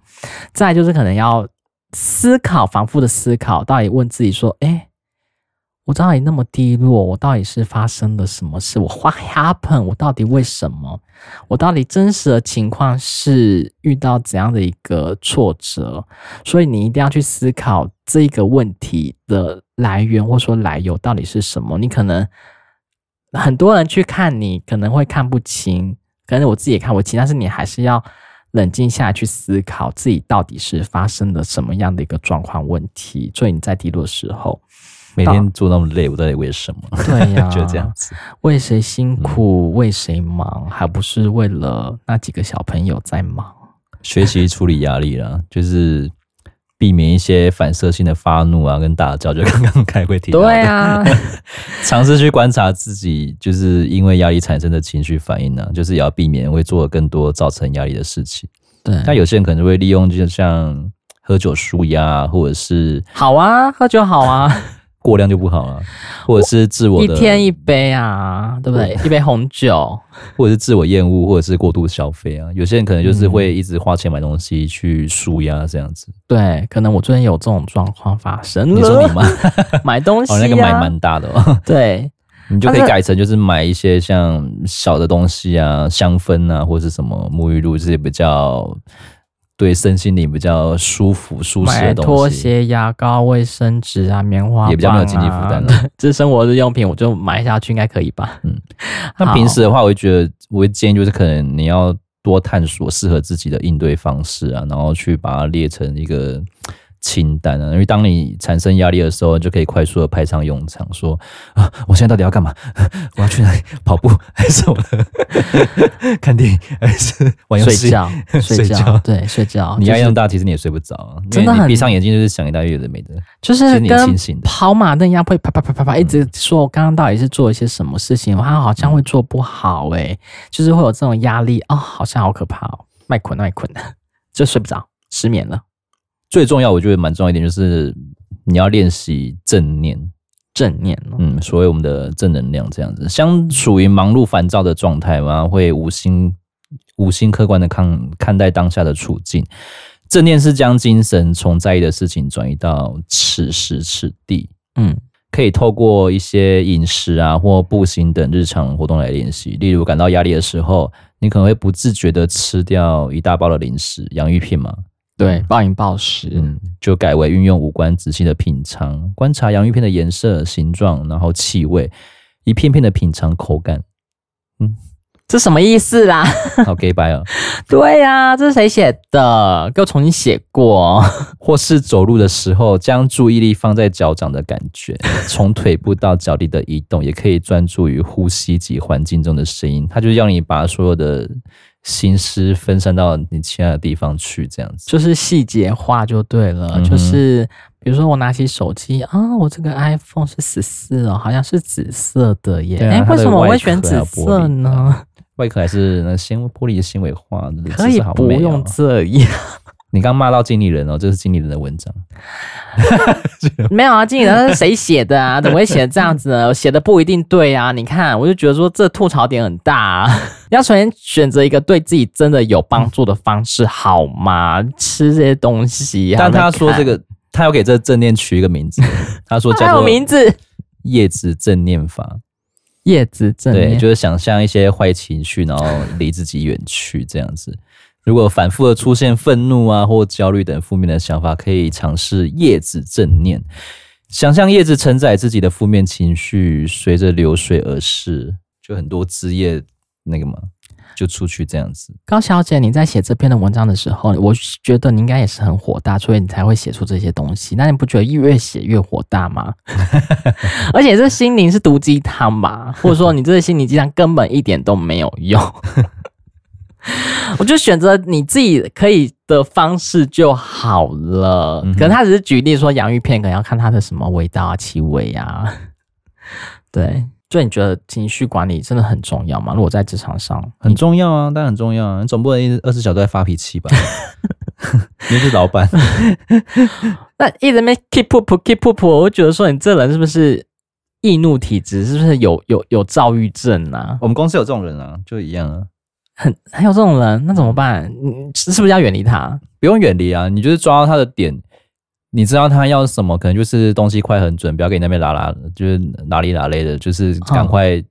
再就是可能要思考，反复的思考，到底问自己说：哎。我到底那么低落，我到底是发生了什么事？我 What happened？我到底为什么？我到底真实的情况是遇到怎样的一个挫折？所以你一定要去思考这个问题的来源，或说来由到底是什么？你可能很多人去看你，可能会看不清，可能我自己也看不清，但是你还是要冷静下来去思考自己到底是发生了什么样的一个状况问题。所以你在低落的时候。每天做那么累，我到底为什么？对呀、啊，就这样子，为谁辛苦，为谁忙，还不是为了那几个小朋友在忙？学习处理压力啦，就是避免一些反射性的发怒啊，跟大叫。就刚刚开会提到，对啊，尝试去观察自己，就是因为压力产生的情绪反应呢、啊，就是也要避免会做更多造成压力的事情。对，但有些人可能会利用，就像喝酒舒压，或者是好啊，喝酒好啊。过量就不好了，或者是自我的一天一杯啊，对不对？一杯红酒，或者是自我厌恶，或者是过度消费啊。有些人可能就是会一直花钱买东西去舒压这样子。对，可能我最近有这种状况发生。你说你吗？买东西、啊，哦，那个买蛮大的哦。对，你就可以改成就是买一些像小的东西啊，香氛啊，或者是什么沐浴露这些比较。对身心灵比较舒服、舒适的东西，拖鞋、牙膏、卫生纸啊、棉花也比较没有经济负担的。这生活日用品，我就买下去，应该可以吧？嗯，那平时的话，我会觉得，我会建议就是，可能你要多探索适合自己的应对方式啊，然后去把它列成一个。清单啊，因为当你产生压力的时候，就可以快速的派上用场。说啊，我现在到底要干嘛？我要去哪里跑步，还是什么？看电影，还是玩游戏？睡觉？睡觉？对，睡觉。你压力那么大，其实你也睡不着，真的。你闭上眼睛就是想一大堆有的没的，就是跟跑马灯一样，会啪啪啪啪啪一直说，我刚刚到底是做一些什么事情？我好像会做不好，哎，就是会有这种压力哦，好像好可怕哦，麦捆麦捆的，就睡不着，失眠了。最重要，我觉得蛮重要一点，就是你要练习正念，正念，嗯，所谓我们的正能量这样子。相处于忙碌烦躁的状态嘛，会无心无心客观的看看待当下的处境。正念是将精神从在意的事情转移到此时此地，嗯，可以透过一些饮食啊或步行等日常活动来练习。例如感到压力的时候，你可能会不自觉的吃掉一大包的零食，洋芋片嘛。对，暴饮暴食，嗯，就改为运用五官仔细的品尝，观察洋芋片的颜色、形状，然后气味，一片片的品尝口感。嗯，这什么意思啦？好，gay bye 哦。对呀、啊，这是谁写的？给我重新写过。或是走路的时候，将注意力放在脚掌的感觉，从腿部到脚底的移动，也可以专注于呼吸及环境中的声音。它就是要你把所有的。心思分散到你其他的地方去，这样子就是细节化就对了。嗯、就是比如说，我拿起手机啊，我这个 iPhone 是十四哦，好像是紫色的耶。哎、为什么我会选紫色呢？外壳还是那纤玻璃的纤维化，可以不用这样。你刚骂到经理人哦，这是经理人的文章。没有啊，经理人是谁写的啊？怎么会写这样子呢？写的不一定对啊。你看，我就觉得说这吐槽点很大啊。要首先选择一个对自己真的有帮助的方式，好吗？吃这些东西。但他说这个，他要给这正念取一个名字。他说叫做名字叶子正念法。叶子正念，对，就是想象一些坏情绪，然后离自己远去，这样子。如果反复的出现愤怒啊或焦虑等负面的想法，可以尝试叶子正念，想象叶子承载自己的负面情绪，随着流水而逝，就很多枝叶那个嘛，就出去这样子。高小姐，你在写这篇的文章的时候，我觉得你应该也是很火大，所以你才会写出这些东西。那你不觉得越写越火大吗？而且这心灵是毒鸡汤吧，或者说你这个心灵鸡汤根本一点都没有用。我就选择你自己可以的方式就好了。可能他只是举例说洋芋片，可能要看它的什么味道啊、气味啊。对，就你觉得情绪管理真的很重要吗？如果在职场上很重要啊，当然很重要啊。你总不能一直二十四小时都在发脾气吧？你是老板，那一直没 keep up keep up，我觉得说你这人是不是易怒体质？是不是有有有躁郁症啊？我们公司有这种人啊，就一样啊。很 还有这种人，那怎么办？你是不是要远离他？不用远离啊，你就是抓到他的点，你知道他要什么，可能就是东西快很准，不要给你那边拉拉，就是哪里哪类的，就是赶快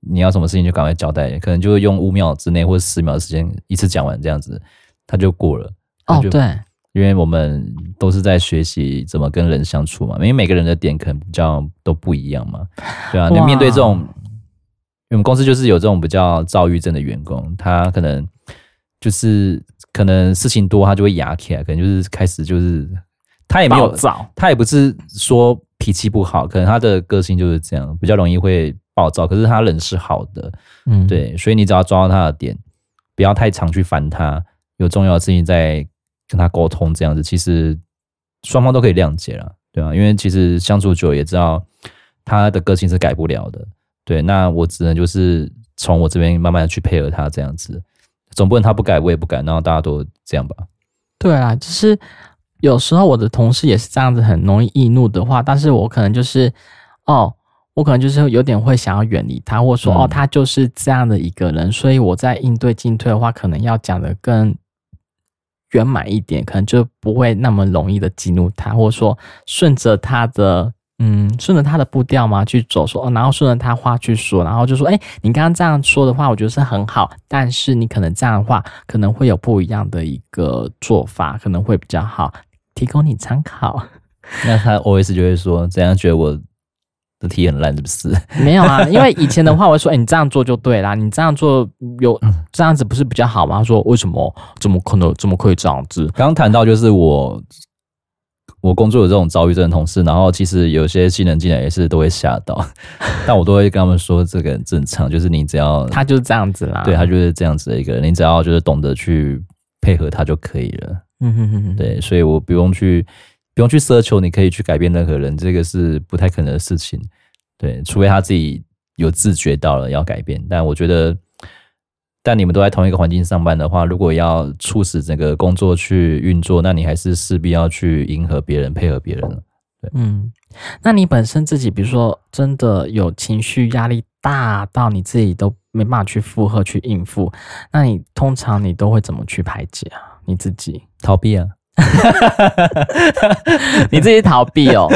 你要什么事情就赶快交代，可能就会用五秒之内或者十秒的时间一次讲完这样子，他就过了。哦，对，因为我们都是在学习怎么跟人相处嘛，因为每个人的点可能比较都不一样嘛，对啊，你面对这种。因为我们公司就是有这种比较躁郁症的员工，他可能就是可能事情多，他就会压起来，可能就是开始就是他也没有躁，他也不是说脾气不好，可能他的个性就是这样，比较容易会暴躁。可是他人是好的，嗯，对，所以你只要抓到他的点，不要太常去烦他，有重要的事情再跟他沟通，这样子其实双方都可以谅解了，对吧？因为其实相处久也知道他的个性是改不了的。对，那我只能就是从我这边慢慢的去配合他这样子，总不能他不改我也不改，然后大家都这样吧？对啊，就是有时候我的同事也是这样子，很容易易怒的话，但是我可能就是哦，我可能就是有点会想要远离他，或者说、嗯、哦，他就是这样的一个人，所以我在应对进退的话，可能要讲的更圆满一点，可能就不会那么容易的激怒他，或者说顺着他的。嗯，顺着他的步调嘛去走，说，然后顺着他话去说，然后就说，哎，你刚刚这样说的话，我觉得是很好，但是你可能这样的话，可能会有不一样的一个做法，可能会比较好，提供你参考。那他 always 就会说，怎样觉得我的题很烂，是不是？没有啊，因为以前的话，我会说，哎，你这样做就对啦，你这样做有这样子不是比较好吗？他说，为什么？怎么可能？怎么可以这样子？刚刚谈到就是我。我工作有这种遭遇症的同事，然后其实有些新人进来也是都会吓到，但我都会跟他们说，这个很正常，就是你只要他就是这样子啦，对，他就是这样子的一个人，你只要就是懂得去配合他就可以了。嗯哼哼哼，对，所以我不用去不用去奢求你可以去改变任何人，这个是不太可能的事情。对，除非他自己有自觉到了要改变，但我觉得。但你们都在同一个环境上班的话，如果要促使整个工作去运作，那你还是势必要去迎合别人、配合别人。对，嗯，那你本身自己，比如说真的有情绪压力大到你自己都没办法去负荷、去应付，那你通常你都会怎么去排解啊？你自己逃避啊？你自己逃避哦。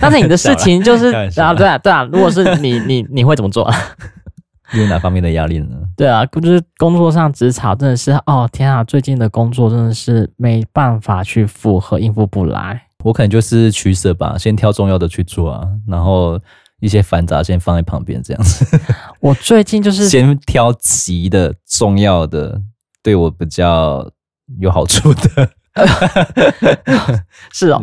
但是你的事情就是啊，对啊，对啊。如果是你，你你会怎么做？有哪方面的压力呢？对啊，就是工作上职场真的是哦，天啊，最近的工作真的是没办法去负荷，应付不来。我可能就是取舍吧，先挑重要的去做啊，然后一些繁杂先放在旁边，这样子。我最近就是 先挑急的、重要的，对我比较有好处的。是哦，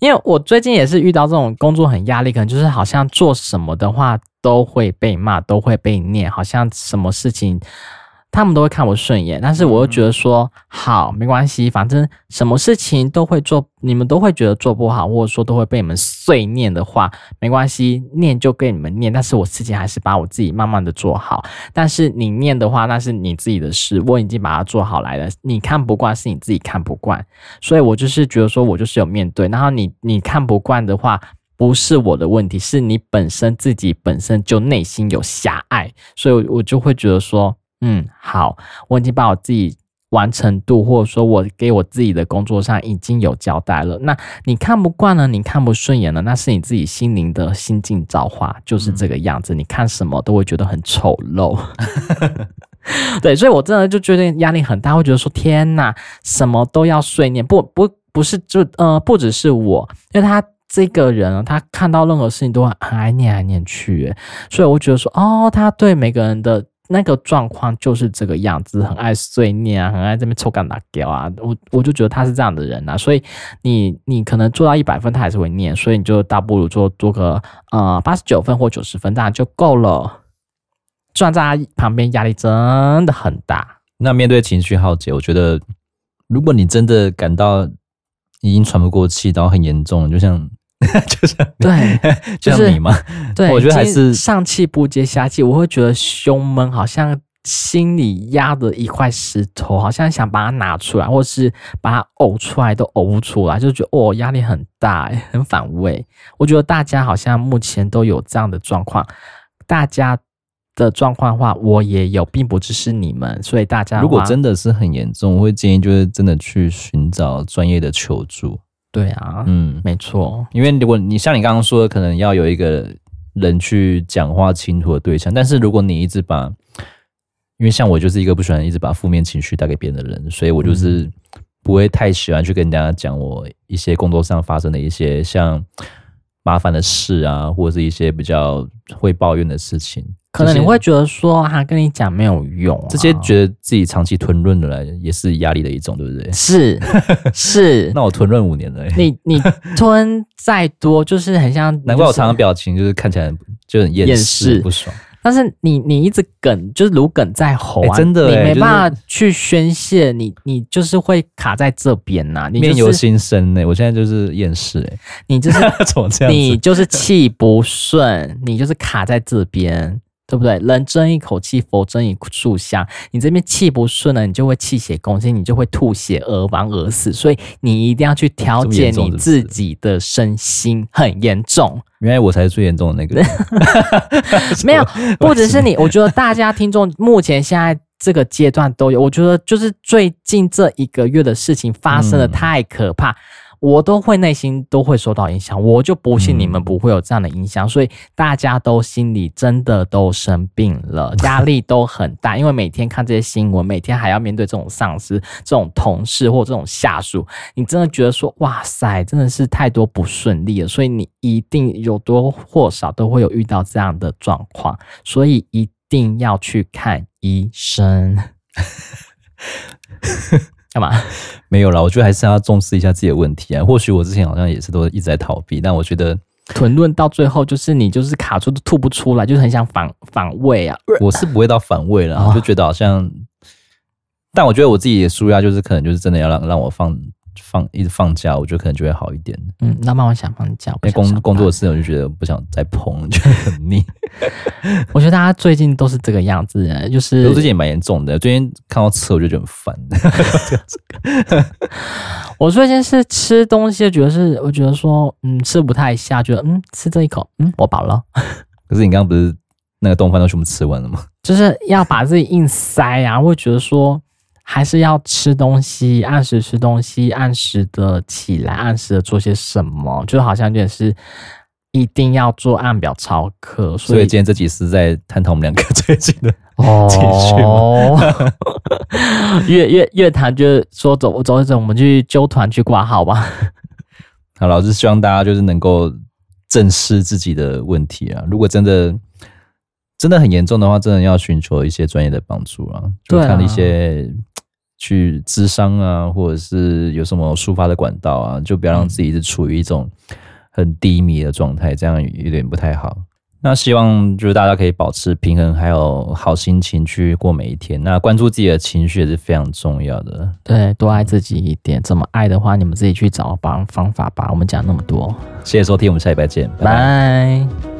因为我最近也是遇到这种工作很压力，可能就是好像做什么的话都会被骂，都会被念，好像什么事情。他们都会看我顺眼，但是我又觉得说好没关系，反正什么事情都会做，你们都会觉得做不好，或者说都会被你们碎念的话，没关系，念就给你们念，但是我自己还是把我自己慢慢的做好。但是你念的话，那是你自己的事，我已经把它做好来了。你看不惯是你自己看不惯，所以我就是觉得说我就是有面对。然后你你看不惯的话，不是我的问题，是你本身自己本身就内心有狭隘，所以我就会觉得说。嗯，好，我已经把我自己完成度，或者说我给我自己的工作上已经有交代了。那你看不惯了，你看不顺眼了，那是你自己心灵的心境造化，就是这个样子。嗯、你看什么都会觉得很丑陋。对，所以我真的就觉得压力很大，会觉得说天哪，什么都要碎念，不不不是就呃，不只是我，因为他这个人啊，他看到任何事情都很爱念来念去，所以我觉得说哦，他对每个人的。那个状况就是这个样子，很爱碎念啊，很爱这边抽干打掉啊。我我就觉得他是这样的人呐、啊，所以你你可能做到一百分，他还是会念，所以你就倒不如做做个呃八十九分或九十分，这样就够了。站在他旁边压力真的很大。那面对情绪耗竭，我觉得如果你真的感到已经喘不过气，然后很严重，就像。就是对，就是你吗？对，我觉得还是上气不接下气，我会觉得胸闷，好像心里压着一块石头，好像想把它拿出来，或是把它呕出来都呕不出来，就觉得哦，压力很大，很反胃。我觉得大家好像目前都有这样的状况，大家的状况的话，我也有，并不只是你们，所以大家如果真的是很严重，我会建议就是真的去寻找专业的求助。对啊，嗯，没错，因为如果你像你刚刚说的，可能要有一个人去讲话倾吐的对象，但是如果你一直把，因为像我就是一个不喜欢一直把负面情绪带给别人的人，所以我就是不会太喜欢去跟人家讲我一些工作上发生的一些像麻烦的事啊，或者是一些比较会抱怨的事情。可能你会觉得说，他跟你讲没有用，这些觉得自己长期吞润的来，也是压力的一种，对不对？是 是，那我吞润五年了。你你吞再多，就是很像，难怪我常常表情就是看起来就很厌世不爽。但是你你一直梗，就是如梗在喉啊，真的，你没办法去宣泄，你你就是会卡在这边呐。你面由心生呢，我现在就是厌世哎，你就是 你就是气不顺，你就是卡在这边。对不对？人争一口气，佛争一炷香。你这边气不顺了，你就会气血攻心，你就会吐血而亡而死。所以你一定要去调节你自己的身心，很严重。原来我才是最严重的那个人。没有，不只是你。我觉得大家听众目前现在这个阶段都有。我觉得就是最近这一个月的事情发生的太可怕。嗯我都会内心都会受到影响，我就不信你们不会有这样的影响，嗯、所以大家都心里真的都生病了，压力都很大，因为每天看这些新闻，每天还要面对这种上司、这种同事或这种下属，你真的觉得说哇塞，真的是太多不顺利了，所以你一定有多或少都会有遇到这样的状况，所以一定要去看医生。干嘛？没有啦，我觉得还是要重视一下自己的问题啊。或许我之前好像也是都一直在逃避，但我觉得囤论到最后就是你就是卡住都吐不出来，就是很想反反胃啊。我是不会到反胃了，就觉得好像，哦、但我觉得我自己的舒压就是可能就是真的要让让我放。放一直放假，我觉得可能就会好一点。嗯，那慢慢想放假，因为工工作的事我就觉得不想再碰，觉得很腻。我觉得大家最近都是这个样子，就是我最近也蛮严重的。最近看到吃，我就觉得很烦。我最近是吃东西，觉得是我觉得说，嗯，吃不太下，觉得嗯，吃这一口，嗯，我饱了。可是你刚刚不是那个丼饭都全部吃完了吗？就是要把自己硬塞啊，会觉得说。还是要吃东西，按时吃东西，按时的起来，按时的做些什么，就好像就是一定要做按表操课。所以，今天这集是在探讨我们两个最近的 情绪哦。越越越谈，就是说走走一走，我们去揪团去挂号吧。好，老师希望大家就是能够正视自己的问题啊。如果真的真的很严重的话，真的要寻求一些专业的帮助啊，就看一些。去咨商啊，或者是有什么抒发的管道啊，就不要让自己是处于一种很低迷的状态，这样有点不太好。那希望就是大家可以保持平衡，还有好心情去过每一天。那关注自己的情绪也是非常重要的。对，多爱自己一点。怎么爱的话，你们自己去找方方法吧。我们讲那么多，谢谢收听，我们下礼拜见，拜拜。拜拜。